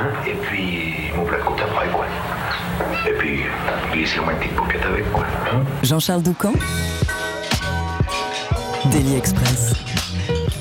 Hein, et puis mon plat de côte après, quoi. Et puis, glissez-moi une petite paupiette avec, quoi. Hein Jean-Charles Doucan Daily Express.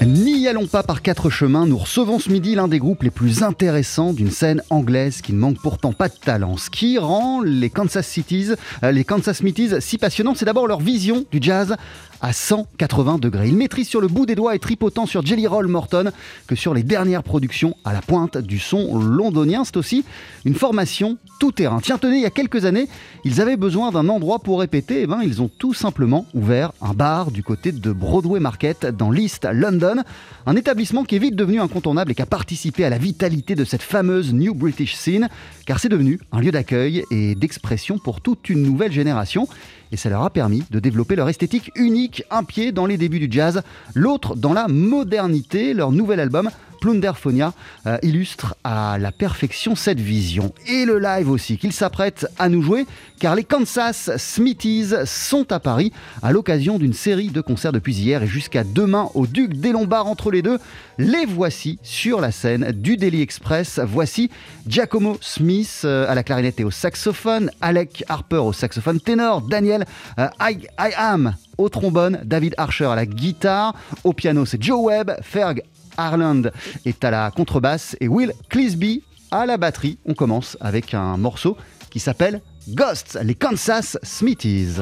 N'y allons pas par quatre chemins, nous recevons ce midi l'un des groupes les plus intéressants d'une scène anglaise qui ne manque pourtant pas de talent. Ce qui rend les Kansas Cities, euh, les Kansas Smithies si passionnants, c'est d'abord leur vision du jazz à 180 degrés. Ils maîtrisent sur le bout des doigts et tripotant sur Jelly Roll Morton que sur les dernières productions à la pointe du son londonien. C'est aussi une formation tout terrain. Tiens, tenez, il y a quelques années, ils avaient besoin d'un endroit pour répéter. Et ben, ils ont tout simplement ouvert un bar du côté de Broadway Market dans l'East London. Un établissement qui est vite devenu incontournable et qui a participé à la vitalité de cette fameuse New British Scene, car c'est devenu un lieu d'accueil et d'expression pour toute une nouvelle génération et ça leur a permis de développer leur esthétique unique, un pied dans les débuts du jazz, l'autre dans la modernité. Leur nouvel album, Plunderphonia, euh, illustre à la perfection cette vision. Et le live aussi qu'ils s'apprêtent à nous jouer, car les Kansas Smithies sont à Paris à l'occasion d'une série de concerts depuis hier et jusqu'à demain au Duc des Lombards entre les deux. Les voici sur la scène du Daily Express. Voici Giacomo Smith euh, à la clarinette et au saxophone, Alec Harper au saxophone ténor, Daniel euh, I, I Am au trombone, David Archer à la guitare, au piano c'est Joe Webb, Ferg Harland est à la contrebasse et Will Clisby à la batterie. On commence avec un morceau qui s'appelle Ghosts, les Kansas Smithies.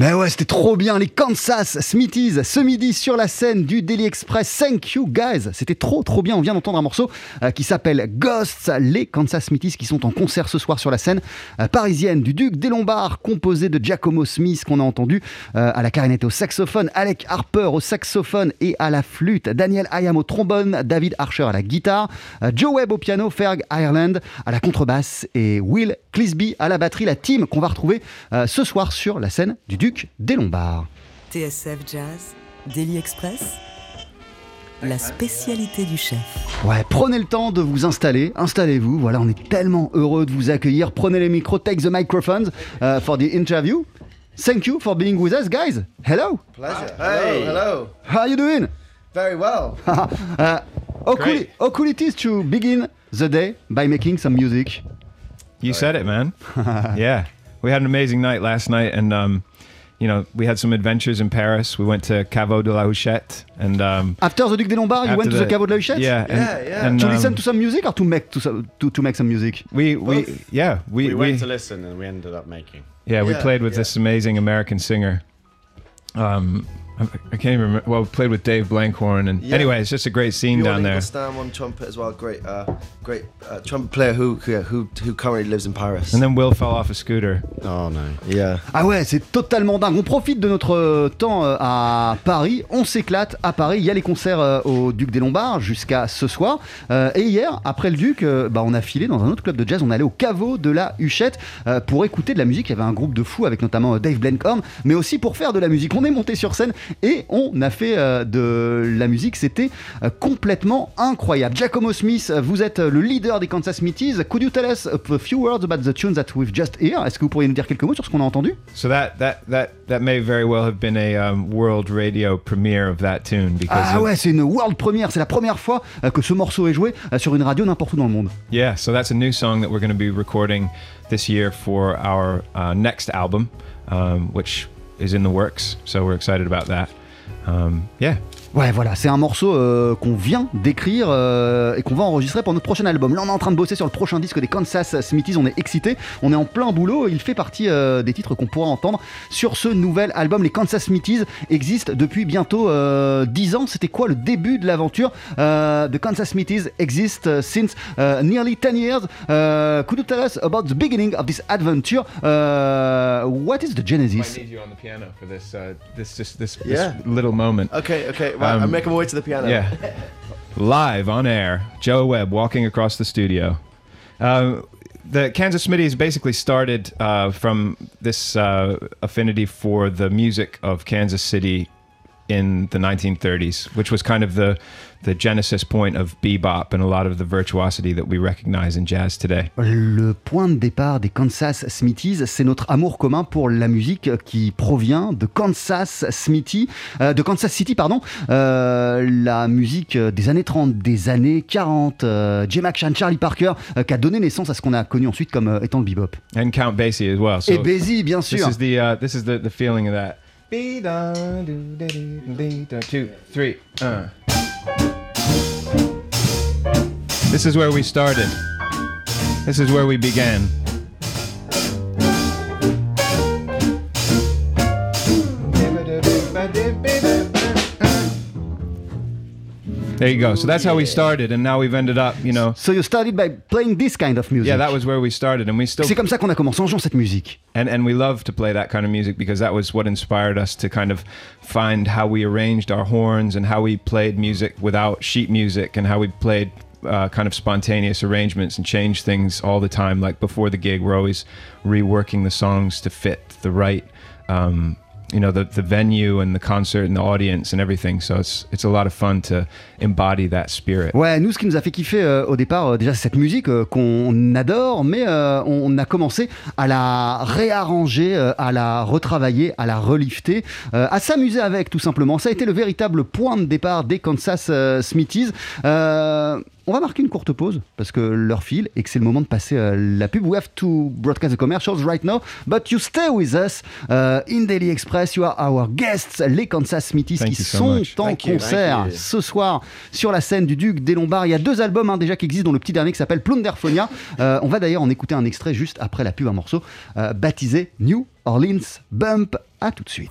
Mais ouais, c'était trop bien, les Kansas Smithies, ce midi sur la scène du Daily Express. Thank you guys, c'était trop trop bien. On vient d'entendre un morceau euh, qui s'appelle Ghosts, les Kansas Smithies qui sont en concert ce soir sur la scène euh, parisienne du Duc des Lombards, composé de Giacomo Smith qu'on a entendu euh, à la clarinette au saxophone, Alec Harper au saxophone et à la flûte, Daniel Hayam au trombone, David Archer à la guitare, Joe Webb au piano, Ferg Ireland à la contrebasse et Will Clisby à la batterie, la team qu'on va retrouver ce soir sur la scène du Duc des Lombards. TSF Jazz, Daily Express, la spécialité du chef. Ouais, prenez le temps de vous installer, installez-vous. Voilà, on est tellement heureux de vous accueillir. Prenez les micros, take the microphones uh, for the interview. Thank you for being with us, guys. Hello, Pleasure. Hey. Hello, how are you doing? Very well. uh, how, cool how cool it is to begin the day by making some music. You said it, man. yeah, we had an amazing night last night, and um, you know, we had some adventures in Paris. We went to Caveau de la Huchette, and um, After the Duc des Lombards, you after went to the Caveau de la Huchette? Yeah, and, Yeah, yeah. And, To um, listen to some music or to make to, some- to, to make some music? we we Both. yeah we We, we, went to listen and we ended up making. yeah we played with yeah. this amazing American singer. Um, I, can't even remember. Well, we played with Dave Blankhorn, and Yeah. anyway, it's just a great scene Bjorn down there. Ingelstam on trumpet as well. Great, uh, great uh, trumpet player who, who who currently lives in Paris. And then Will fell off a scooter. Oh no. yeah. Ah ouais, c'est totalement dingue. On profite de notre euh, temps euh, à Paris. On s'éclate à Paris. Il y a les concerts euh, au Duc des Lombards jusqu'à ce soir. Et hier, après le Duc, bah, on a filé dans un autre club de jazz. On est allé au caveau de la Huchette pour écouter de la musique. Il y avait un groupe de fous avec notamment Dave Blenkhorn, mais aussi pour faire de la musique. On est monté sur scène et on a fait euh, de la musique. C'était euh, complètement incroyable. Giacomo Smith, vous êtes le leader des Kansas Smithies. Could you tell us a few words about the tunes that we've just heard? Est-ce que vous pourriez nous dire quelques mots sur ce qu'on a entendu? So that that that that may very well have been a um, world radio premiere of that tune because Ah of- ouais, c'est une world première. C'est la première fois euh, que ce morceau est joué euh, sur une radio n'importe où dans le monde. Yeah, so that's a new song that we're going to be recording this year for our uh, next album, um, which is in the works. So we're excited about that. Um, yeah. Ouais, voilà, c'est un morceau euh, qu'on vient d'écrire euh, et qu'on va enregistrer pour notre prochain album. Là, on est en train de bosser sur le prochain disque des Kansas Smithies. On est excités, on est en plein boulot. Il fait partie euh, des titres qu'on pourra entendre sur ce nouvel album. Les Kansas Smithies existent depuis bientôt euh, 10 ans. C'était quoi le début de l'aventure Euh, The Kansas Smithies exist uh, since uh, nearly 10 years. Uh, could you tell us about the beginning of this adventure? Uh, what is the genesis? I need you on the piano for this uh, this this, this, Yeah. this little moment. Okay. Okay. Um, I'm making my way to the piano. Yeah. Live on air, Joe Webb walking across the studio. Um, the Kansas Smithies basically started uh, from this uh, affinity for the music of Kansas City in the 1930s, which was kind of the the genesis point of bebop and a lot of the virtuosity that we recognize in jazz today. Le point de départ des Kansas Smithies, c'est notre amour commun pour la musique qui provient de Kansas Smithy, euh, de Kansas City, pardon. Euh, la musique des années 30, des années 40, euh, Jay McShann, Charlie Parker, euh, qui a donné naissance à ce qu'on a connu ensuite comme euh, étant le bebop. And Count Basie as well. So Et Basie, bien this sûr. is the uh, this is the, the feeling of that. Two, three, uh. This is where we started. This is where we began. There you go. So that's how we started, and now we've ended up, you know. So you started by playing this kind of music. Yeah, that was where we started, and we still C'est comme ça qu'on a commencé en jouant cette musique. and and we love to play that kind of music because that was what inspired us to kind of find how we arranged our horns and how we played music without sheet music and how we played uh, kind of spontaneous arrangements and changed things all the time like before the gig we're always reworking the songs to fit the right um, you know the, venue and the concert and the audience and everything so it's it's a lot of fun to embody that spirit Ouais, nous, ce qui nous a fait kiffer euh, au départ, euh, déjà, c'est cette musique euh, qu'on adore, mais on a commencé à la réarranger, à la retravailler, à la relifter, à s'amuser avec, tout simplement. Ça a été le véritable point de départ des Kansas Smithies. On va marquer une courte pause parce que l'heure file et que c'est le moment de passer euh, la pub. We have to broadcast the commercials right now, but you stay with us uh, in Daily Express. You are our guests, les Kansas Smithies Thank qui so sont much. en Thank concert you. ce soir sur la scène du Duc des Lombards. Il y a deux albums hein, déjà qui existent, dont le petit dernier qui s'appelle Plunderphonia. Euh, on va d'ailleurs en écouter un extrait juste après la pub, un morceau euh, baptisé New Orleans Bump. À tout de suite.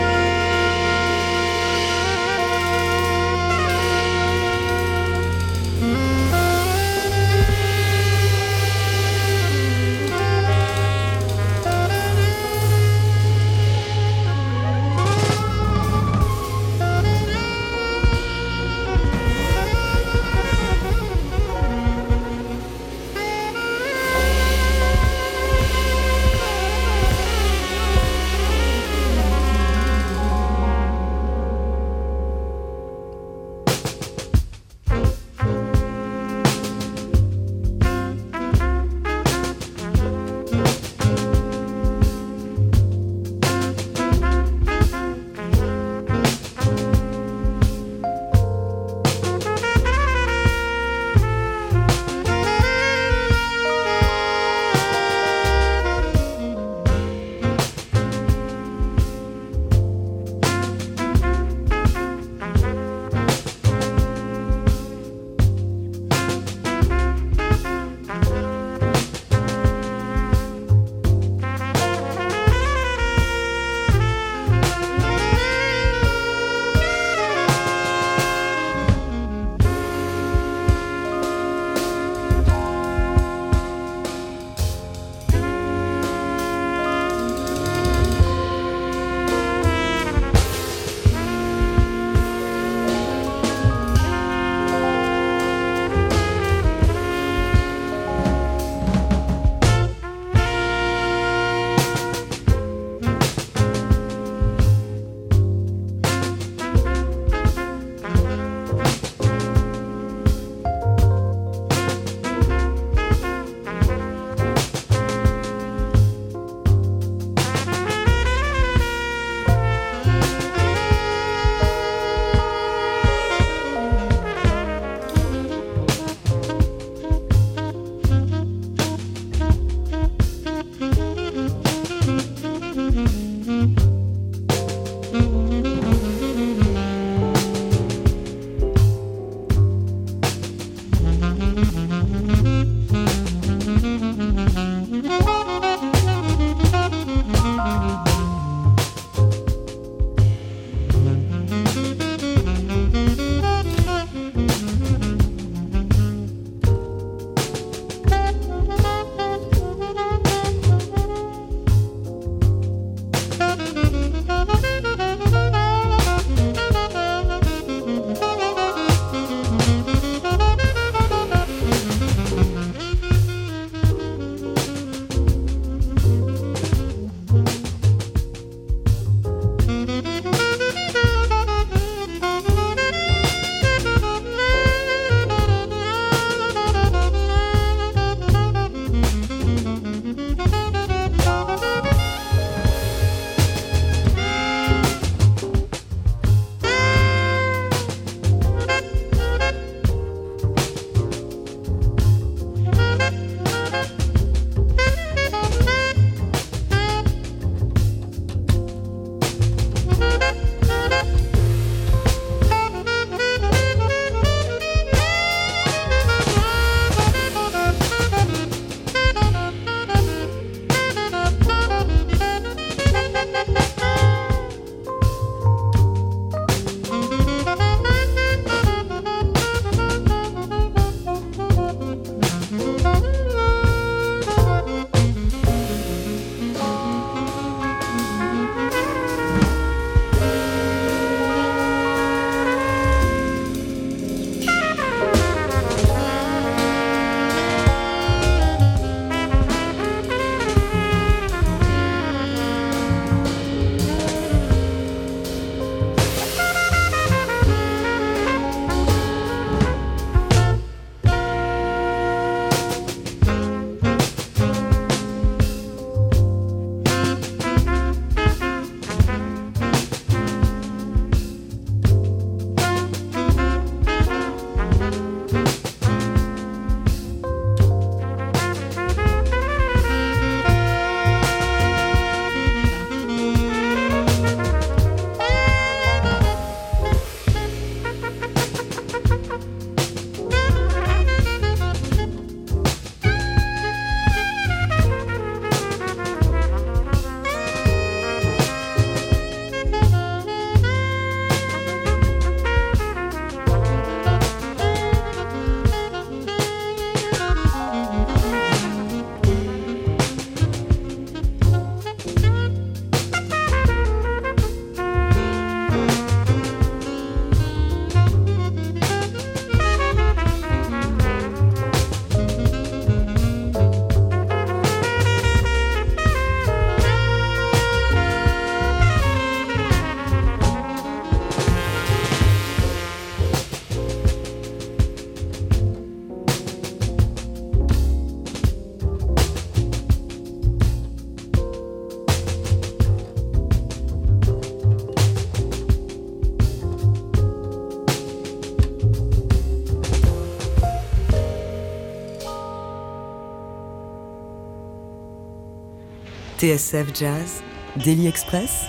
TSF Jazz, Daily Express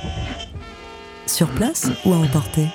Sur place ou à emporter?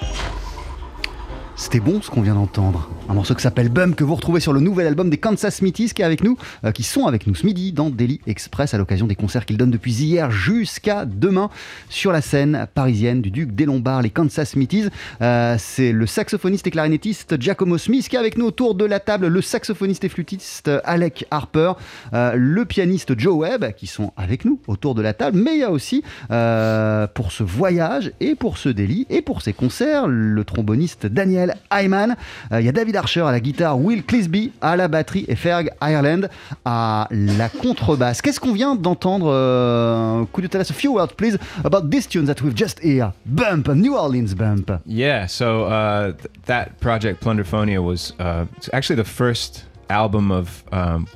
C'était bon ce qu'on vient d'entendre. Un morceau qui s'appelle Bum que vous retrouvez sur le nouvel album des Kansas Smithies qui est avec nous, euh, qui sont avec nous ce midi dans Daily Express à l'occasion des concerts qu'ils donnent depuis hier jusqu'à demain sur la scène parisienne du Duc des Lombards, les Kansas Smithies. Euh, c'est le saxophoniste et clarinettiste Giacomo Smith qui est avec nous autour de la table, le saxophoniste et flûtiste Alec Harper, euh, le pianiste Joe Webb qui sont avec nous autour de la table, mais il y a aussi euh, pour ce voyage et pour ce délit et pour ces concerts le tromboniste Daniel Hyman. Euh, il y a David Archer à la guitare, Will Clisby à la batterie et Ferg Ireland à la contrebasse. Qu'est-ce qu'on vient d'entendre Could you tell us a few words, please, about this tune that we've just heard? Bump, New Orleans Bump. Yeah, so uh, th- that project, Plunderphonia, was uh, actually the first album of, um,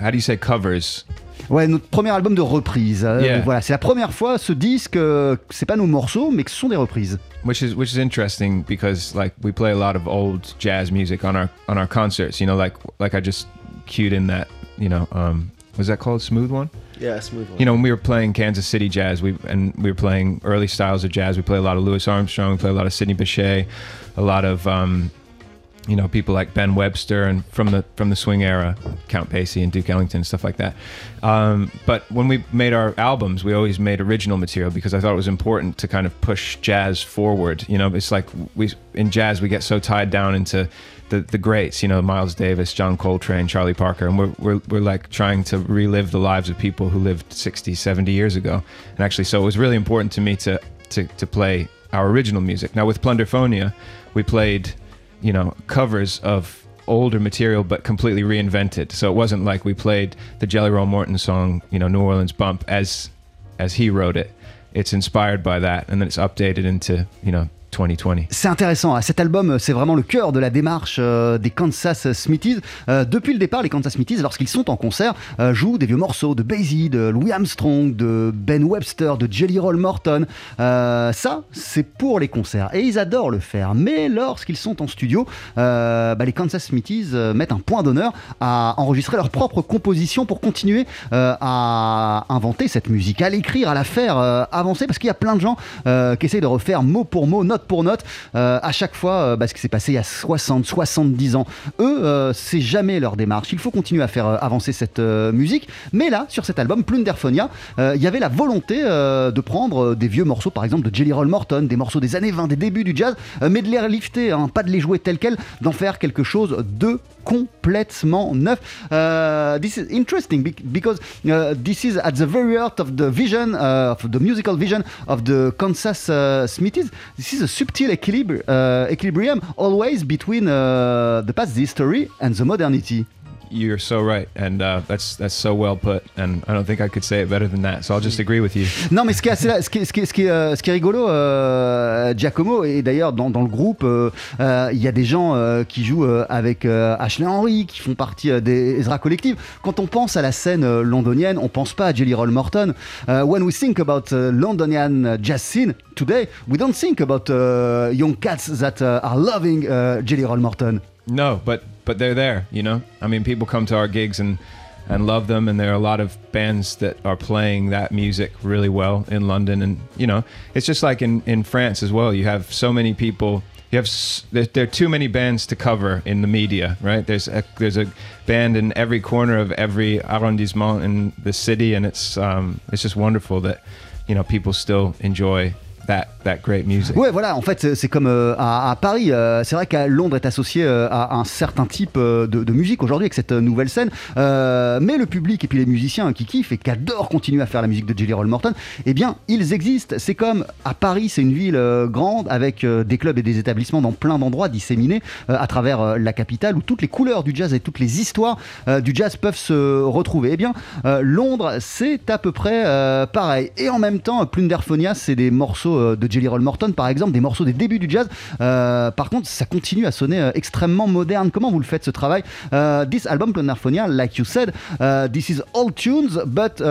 how do you say covers? Ouais, notre premier album de reprise. Euh. Voilà, c'est la première fois ce disque, euh, c'est pas nos morceaux, mais que ce sont des reprises. Which is which is interesting because like we play a lot of old jazz music on our on our concerts you know like like i just cued in that you know um was that called smooth one Yeah, smooth one. you know when we were playing kansas city jazz we and we were playing early styles of jazz we play a lot of louis armstrong we play a lot of sidney bechet a lot of um you know people like Ben Webster and from the from the swing era, Count Basie and Duke Ellington stuff like that. Um, but when we made our albums, we always made original material because I thought it was important to kind of push jazz forward. You know, it's like we in jazz we get so tied down into the the greats. You know, Miles Davis, John Coltrane, Charlie Parker, and we're we're we're like trying to relive the lives of people who lived 60, 70 years ago. And actually, so it was really important to me to to to play our original music. Now with Plunderphonia, we played you know, covers of older material but completely reinvented. So it wasn't like we played the Jelly Roll Morton song, you know, New Orleans Bump as as he wrote it. It's inspired by that and then it's updated into, you know, 2020. C'est intéressant. hein. Cet album, c'est vraiment le cœur de la démarche euh, des Kansas Smithies. Euh, depuis le départ, les Kansas Smithies, lorsqu'ils sont en concert, euh, jouent des vieux morceaux de Basie, de Louis Armstrong, de Ben Webster, de Jelly Roll Morton. Euh, ça, c'est pour les concerts. Et ils adorent le faire. Mais lorsqu'ils sont en studio, euh, bah, les Kansas Smithies euh, mettent un point d'honneur à enregistrer leur propre composition pour continuer euh, à inventer cette musique, à l'écrire, à la faire euh, avancer. Parce qu'il y a plein de gens euh, qui essayent de refaire mot pour mot, note pour note, euh, à chaque fois euh, bah, ce qui s'est passé il y a 60, 70 ans. Eux, euh, c'est jamais leur démarche. Il faut continuer à faire avancer cette musique. Mais là, sur cet album, Plunderphonia, il y avait la volonté de prendre des vieux morceaux, par exemple de Jelly Roll Morton, des morceaux des années 20, des débuts du jazz, mais de les lifter, hein, pas de les jouer tels quels, d'en faire quelque chose de complètement neuf. This is interesting bec- because this is at the very heart of the vision, of the musical vision of the Kansas Smithies. This is a uh, equilibrium always between uh, the past, history, and the modernity. You're so right and uh, that's that's so well put and I don't think I could say it better than that. So I'll just agree with you. Non, mais ce qui est, assez- ce qui est, ce qui est- ce qui est, euh, ce qui est rigolo, euh, Giacomo, et d'ailleurs dans, dans le groupe, euh, euh, il y a des gens euh, qui jouent avec Ashley Henry, qui font partie des Ezra Collective. Quand on pense à la scène londonienne, on pense pas à Jelly Roll Morton. Euh, when we think about uh, Londonian jazz scene today, we don't think about uh, young cats that uh, are loving uh, Jelly Roll Morton. No, but but they're there, you know. I mean, people come to our gigs and and love them, and there are a lot of bands that are playing that music really well in London, and you know, it's just like in in France as well. You have so many people. You have there, are too many bands to cover in the media, right? There's a, there's a band in every corner of every arrondissement in the city, and it's um, it's just wonderful that you know people still enjoy that great music. Ouais, voilà, en fait, c'est- comme euh, à, Paris. euh, c'est vrai qu'à Londres est associé euh, à un certain type de, de musique aujourd'hui avec cette nouvelle scène. Mais le public et puis les musiciens qui kiffent et qui adorent continuer à faire la musique de Jelly Roll Morton, eh bien, ils existent. C'est comme à Paris, c'est une ville grande avec des clubs et des établissements dans plein d'endroits disséminés à travers la capitale où toutes les couleurs du jazz et toutes les histoires du jazz peuvent se retrouver. Eh bien, Londres, c'est à peu près pareil. Et en même temps, Plunderphonia, c'est des morceaux euh, de Jelly Roll Morton, par exemple, des morceaux des débuts du jazz. Euh, par contre, ça continue à sonner euh, extrêmement moderne. Comment vous le faites ce travail? This album Plunderphonia, like you said, this is old tunes, but uh,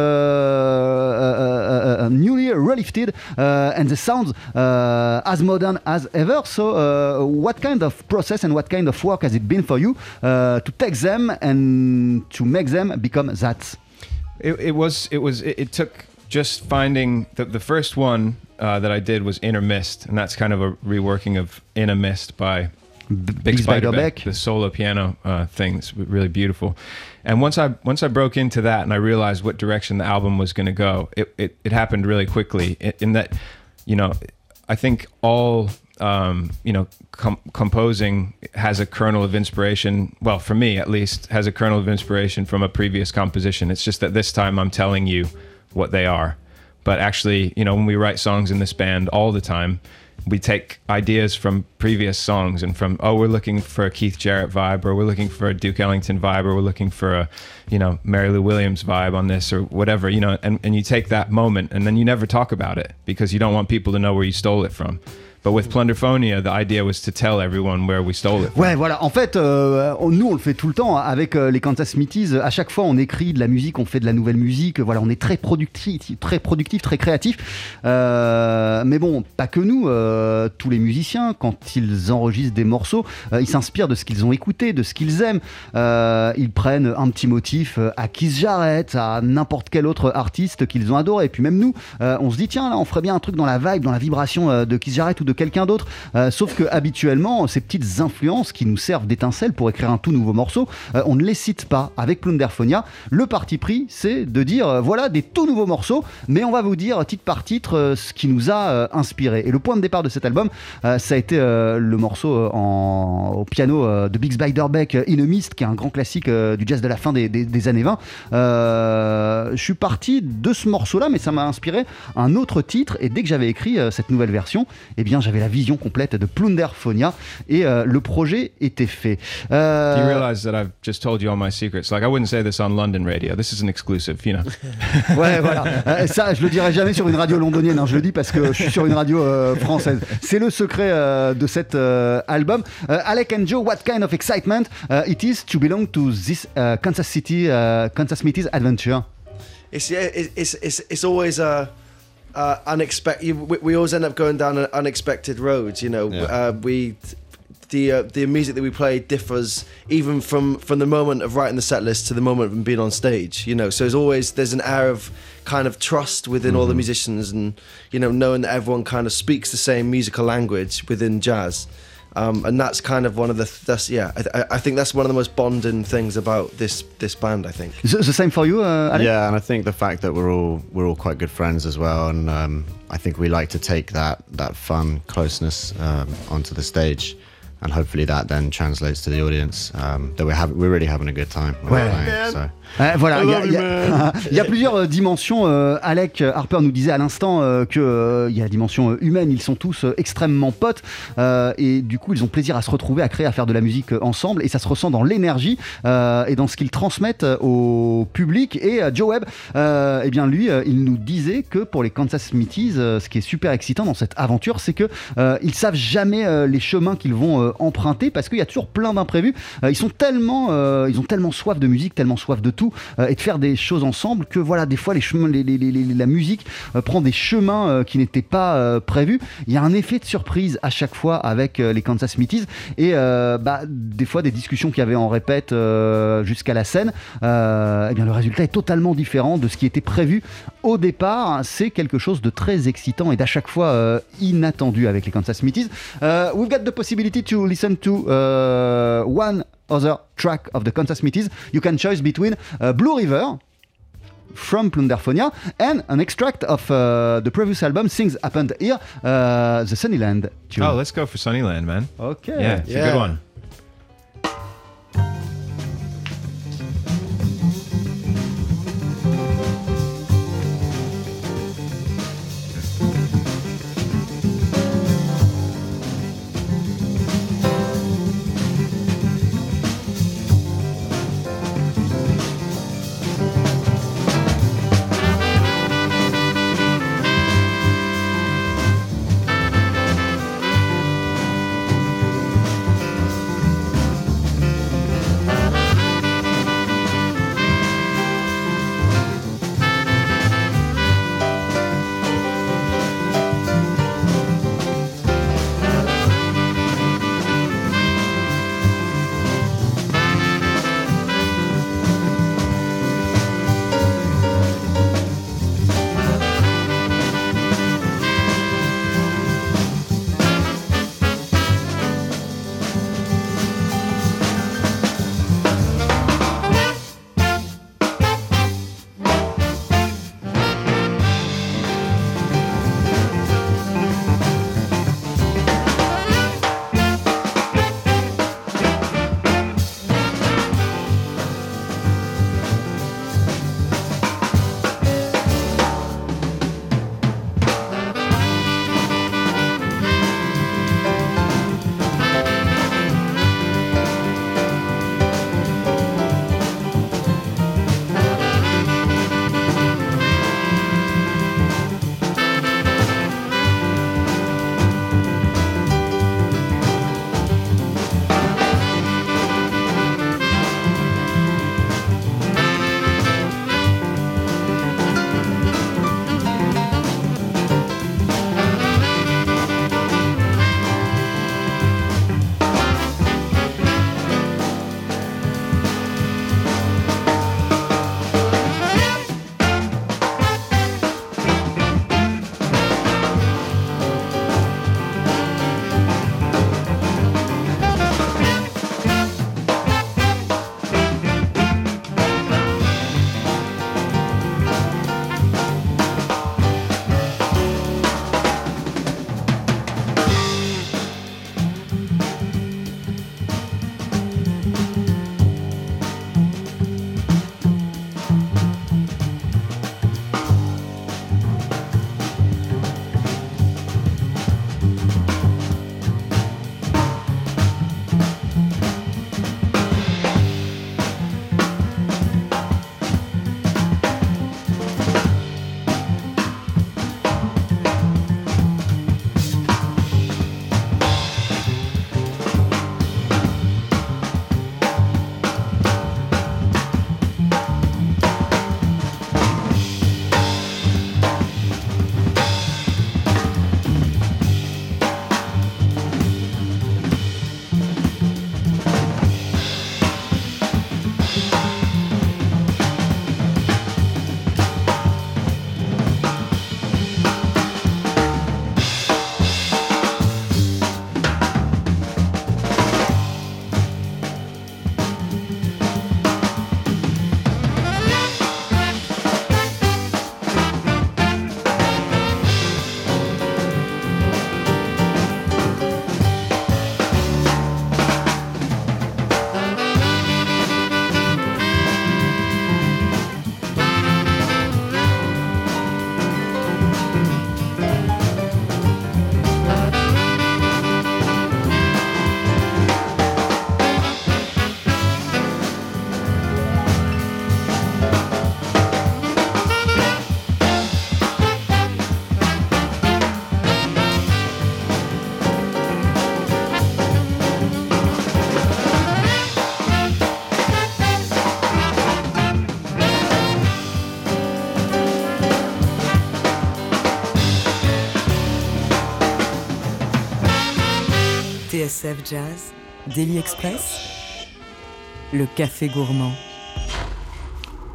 newly relifted, and the sounds as modern as ever. So, uh, what kind of process and what kind of work has it been for you uh, to take them and to make them become that? It, it was it was it, it took just finding the the first one uh, that I did was Inner Mist, and that's kind of a reworking of Inner Mist by Big, Big Spider Beck, the solo piano uh, thing. It's really beautiful. And once I once I broke into that and I realized what direction the album was going to go, it, it it happened really quickly. In, in that, you know, I think all um, you know com- composing has a kernel of inspiration. Well, for me at least, has a kernel of inspiration from a previous composition. It's just that this time I'm telling you what they are. But actually, you know, when we write songs in this band all the time, we take ideas from previous songs and from oh we're looking for a Keith Jarrett vibe or we're looking for a Duke Ellington vibe or we're looking for a you know Mary Lou Williams vibe on this or whatever you know and, and you take that moment and then you never talk about it because you don't want people to know where you stole it from but with Plunderphonia the idea was to tell everyone where we stole it from. Ouais, voilà. En fait, euh, on- nous, on le fait tout le temps avec euh, les Kansas Smithies. À chaque fois, on écrit de la musique, on fait de la nouvelle musique. Voilà, on est très productif, très productif, très créatif. Euh, mais bon, pas que nous. euh, tous les musiciens, quand ils enregistrent des morceaux, euh, ils s'inspirent de ce qu'ils ont écouté, de ce qu'ils aiment. Euh, ils prennent un petit motif à Keith Jarrett, à n'importe quel autre artiste qu'ils ont adoré. Et puis même nous, on se dit tiens là, on ferait bien un truc dans la vibe, dans la vibration de Keith Jarrett ou de quelqu'un d'autre. Euh, sauf que habituellement, ces petites influences qui nous servent d'étincelles pour écrire un tout nouveau morceau, euh, on ne les cite pas. Avec Plunderphonia, le parti pris, c'est de dire euh, voilà des tout nouveaux morceaux, mais on va vous dire titre par titre ce qui nous a inspiré. Et le point de départ de cet album, ça a été le morceau au piano de Big Spiderbeck, In a Mist, qui est un grand classique du jazz de la fin des, des- années 20. Euh, je suis parti de ce morceau-là, mais ça m'a inspiré un autre titre. Et dès que j'avais écrit cette nouvelle version, eh bien, j'avais la vision complète de Plunderphonia et euh, le projet était fait. Euh, Do you realize that I've just told you all my secrets? Like I wouldn't say this on London radio. This is an exclusive, you know. Ouais, voilà. Euh, ça, je le dirai jamais sur une radio londonienne. hein. Je le dis parce que je suis sur une radio euh, française. C'est le secret euh, de cet euh, album. Alec and Joe, what kind of excitement? Uh, it is to belong to this uh, Kansas City, uh, Kansas Smithies adventure? It's it's it's it's always uh, uh, unexpected. We, we always end up going down an unexpected roads. You know, Yeah. uh, we the uh, the music that we play differs even from from the moment of writing the set list to the moment of being on stage. You know, so there's always there's an air of kind of trust within all the musicians, and you know, knowing that everyone kind of speaks the same musical language within jazz. Um, and that's kind of one of the that's yeah I, I- I think that's one of the most bonding things about this this band I think The, the same for you, uh, Alec? Yeah, and I think the fact that we're all we're all quite good friends as well, and um, I think we like to take that that fun closeness um, onto the stage, and hopefully that then translates to the audience um, that we're having we're really having a good time. when we're Ouais. Euh, voilà, il y, a- y y plusieurs dimensions. Euh, Alec Harper nous disait à l'instant euh, que euh, y a la dimension euh, humaine. Ils sont tous euh, extrêmement potes et du coup ils ont plaisir à se retrouver, à créer, à faire de la musique ensemble et ça se ressent dans l'énergie et dans ce qu'ils transmettent au public. Et Joe Webb, eh bien lui, il nous disait que pour les Kansas Smithies, ce qui est super excitant dans cette aventure, c'est que ils savent jamais les chemins qu'ils vont emprunter parce qu'il y a toujours plein d'imprévus. Ils sont tellement, ils ont tellement soif de musique, tellement soif de euh, et de faire des choses ensemble que voilà, des fois les chemins, les- les- la musique euh, prend des chemins euh, qui n'étaient pas prévus. Il y a un effet de surprise à chaque fois avec les Kansas Smithies et bah, des fois des discussions qu'il y avait en répète jusqu'à la scène. eh bien le résultat est totalement différent de ce qui était prévu au départ. C'est quelque chose de très excitant et d'à chaque fois inattendu avec les Kansas Smithies. Uh, we've got the possibility to listen to uh, one other track of the Kansas Smithies. You can choose between uh, Blue River from Plunderphonia and an extract of uh, the previous album Things Happened Here, uh, the Sunnyland tune. Oh, let's go for Sunnyland, man. okay. Yeah, it's a good one. TSF Jazz, Daily Express, le café gourmand.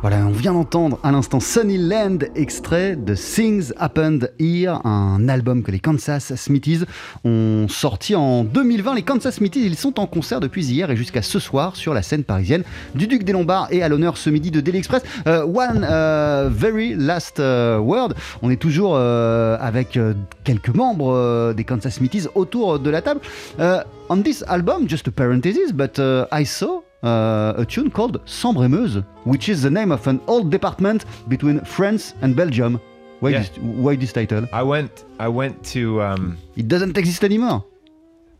Voilà, on vient d'entendre à l'instant Sunny Land, extrait de Things Happened Here, un album que les Kansas Smithies ont sorti en 2020. Les Kansas Smithies, ils sont en concert depuis hier et jusqu'à ce soir sur la scène parisienne du Duc des Lombards et à l'honneur ce midi de Daily Express. Euh, one euh, very last euh, word. On est toujours avec quelques membres des Kansas Smithies autour de la table. On this album, just a parenthesis, but I saw uh, a tune called Sambre-et-Meuse, which is the name of an old department between France and Belgium. Why, Yeah. this, why this title? I went I went to um, It doesn't exist anymore.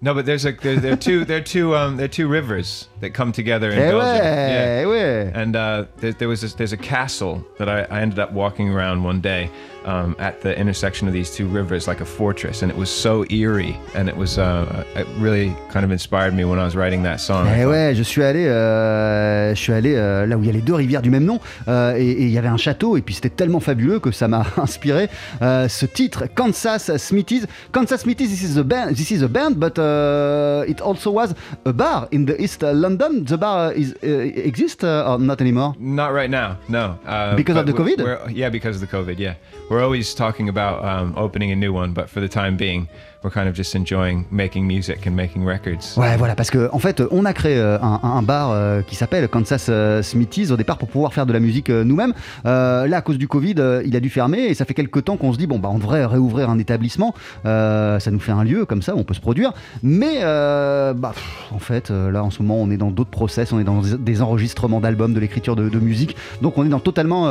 no, but there's a there, there are two there are two um there are two rivers that come together in Eh Belgium. ouais, Yeah. eh. And uh, there, there was this, there's a castle that I, I ended up walking around one day um, at the intersection of these two rivers, like a fortress, and it was so eerie, and it was uh, it really kind of inspired me when I was writing that song. Eh ouais, je suis allé, euh, je suis allé euh, là où il y a les deux rivières du même nom, euh, et il y avait un château, et puis c'était tellement fabuleux que ça m'a inspiré euh, ce titre, Kansas Smithies. Kansas Smithies, this is a band, this is a band, but uh, it also was a bar in the East London. The bar is uh, exist uh, or not anymore? Not right now, no. Uh, Because of the COVID? yeah, because of the COVID. Yeah, we're always talking about um, opening a new one, but for the time being, we're kind of just enjoying making music and making records. Ouais, voilà, parce que en fait, on a créé euh, un, bar euh, qui s'appelle Kansas euh, Smithies au départ pour pouvoir faire de la musique nous-mêmes. Là, à cause du Covid, il a dû fermer et ça fait quelques temps qu'on se dit bon bah on devrait réouvrir un établissement. Ça nous fait un lieu comme ça, on peut se produire. Mais bah en fait, là en ce moment, on est dans d'autres process, on est dans des enregistrements d'albums, de l'écriture de, musique, donc on est dans totalement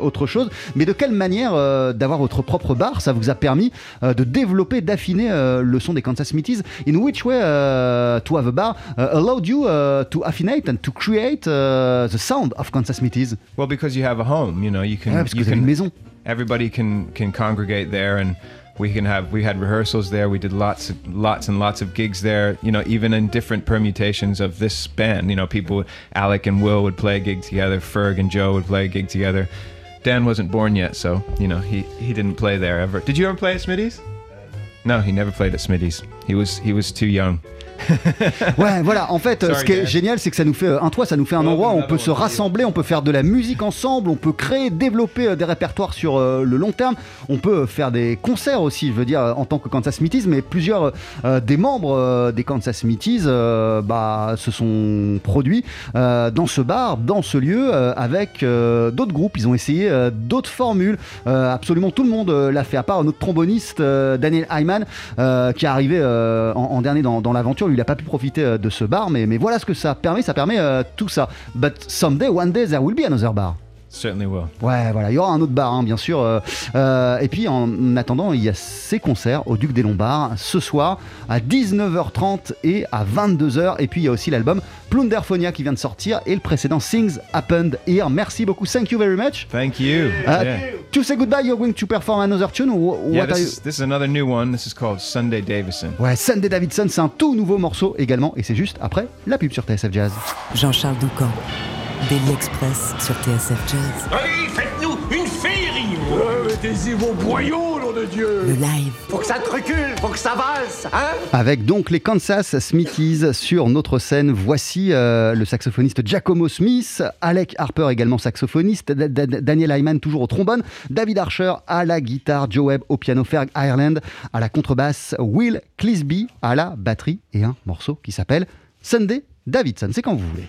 autre chose. Mais de quelle manière d'avoir votre propre bar, ça vous a permis de développer, d'affiner euh, le son des Kansas Smithies. In which way uh, to have a bar uh, allowed you uh, to affinate and to create uh, the sound of Kansas Smithies. Well, because you have a home, you know, you can Ouais, parce que you can une maison. everybody can can congregate there and we can have we had rehearsals there. We did lots of, lots and lots of gigs there you know even in different permutations of this band. You know people alec and will would play a gig together. Ferg and joe would play a gig together. Dan wasn't born yet so you know he he didn't play there ever. Did you ever play at smitty's no he never played at smitty's he was he was too young Ouais, voilà. En fait, euh, Sorry, ce qui est génial, c'est que ça nous fait euh, un toit, ça nous fait un Oh, endroit où on peut se rassembler, on peut faire de la musique ensemble, on peut créer, développer euh, des répertoires sur euh, le long terme. On peut faire des concerts aussi, je veux dire, en tant que Kansas Smithies, mais plusieurs euh, des membres euh, des Kansas Smithies bah, se sont produits dans ce bar, dans ce lieu, avec d'autres groupes. Ils ont essayé d'autres formules. Absolument tout le monde l'a fait, à part notre tromboniste Daniel Hyman, qui est arrivé en, en dernier dans, dans l'aventure. Il n'a pas pu profiter euh, de ce bar, mais, mais voilà ce que ça permet. Ça permet euh, tout ça. But someday, one day, there will be another bar. Certainly will Ouais, voilà, il y aura un autre bar, hein, bien sûr. euh, euh, et puis, en attendant, il y a ces concerts au Duc des Lombards ce soir à 19h30 et à 22h. Et puis, il y a aussi l'album Plunderphonia qui vient de sortir et le précédent Things Happened Here. Merci beaucoup. Thank you very much. thank you Uh, yeah, To say goodbye, you're going to perform another tune. Yeah What are this, you? is, this is another new one this is called sunday davison Ouais, Sunday Davidson, c'est un tout nouveau morceau également. Et c'est juste après la pub sur TSF Jazz. Jean-Charles Doucan, Daily Express sur TSF Jazz, Allez, faites-nous une féerie Mettez-y vos boyaux, nom de Dieu le live. Faut que ça te recule, faut que ça valse, hein Avec donc les Kansas Smithies sur notre scène. Voici euh, le saxophoniste Giacomo Smith, Alec Harper également saxophoniste, Da- Da- Daniel Hyman toujours au trombone, David Archer à la guitare, Joe Webb au piano, Ferg Ireland à la contrebasse, Will Clisby à la batterie et un morceau qui s'appelle Sunday Davidson. C'est quand vous voulez.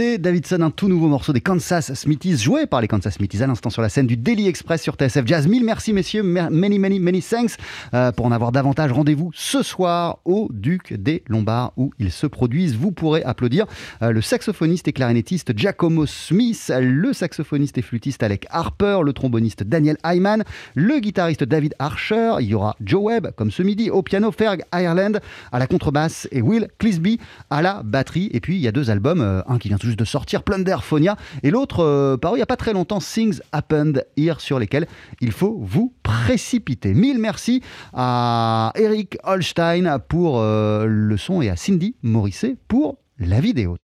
Davidson, un tout nouveau morceau des Kansas Smithies, joué par les Kansas Smithies à l'instant sur la scène du Daily Express sur TSF Jazz. Mille merci messieurs, many many many thanks. Euh, pour en avoir davantage, rendez-vous ce soir au Duc des Lombards où ils se produisent. Vous pourrez applaudir euh, le saxophoniste et clarinettiste Giacomo Smith, le saxophoniste et flûtiste Alec Harper, le tromboniste Daniel Hyman, le guitariste David Archer. Il y aura Joe Webb comme ce midi au piano, Ferg Ireland à la contrebasse et Will Clisby à la batterie. Et puis il y a deux albums, euh, un qui vient tout juste de sortir, Plunderphonia, et l'autre euh, paru il n'y a pas très longtemps, Things Happened Here, sur lesquels il faut vous précipiter. Mille merci à Eric Holstein pour euh, le son et à Cindy Morisset pour la vidéo.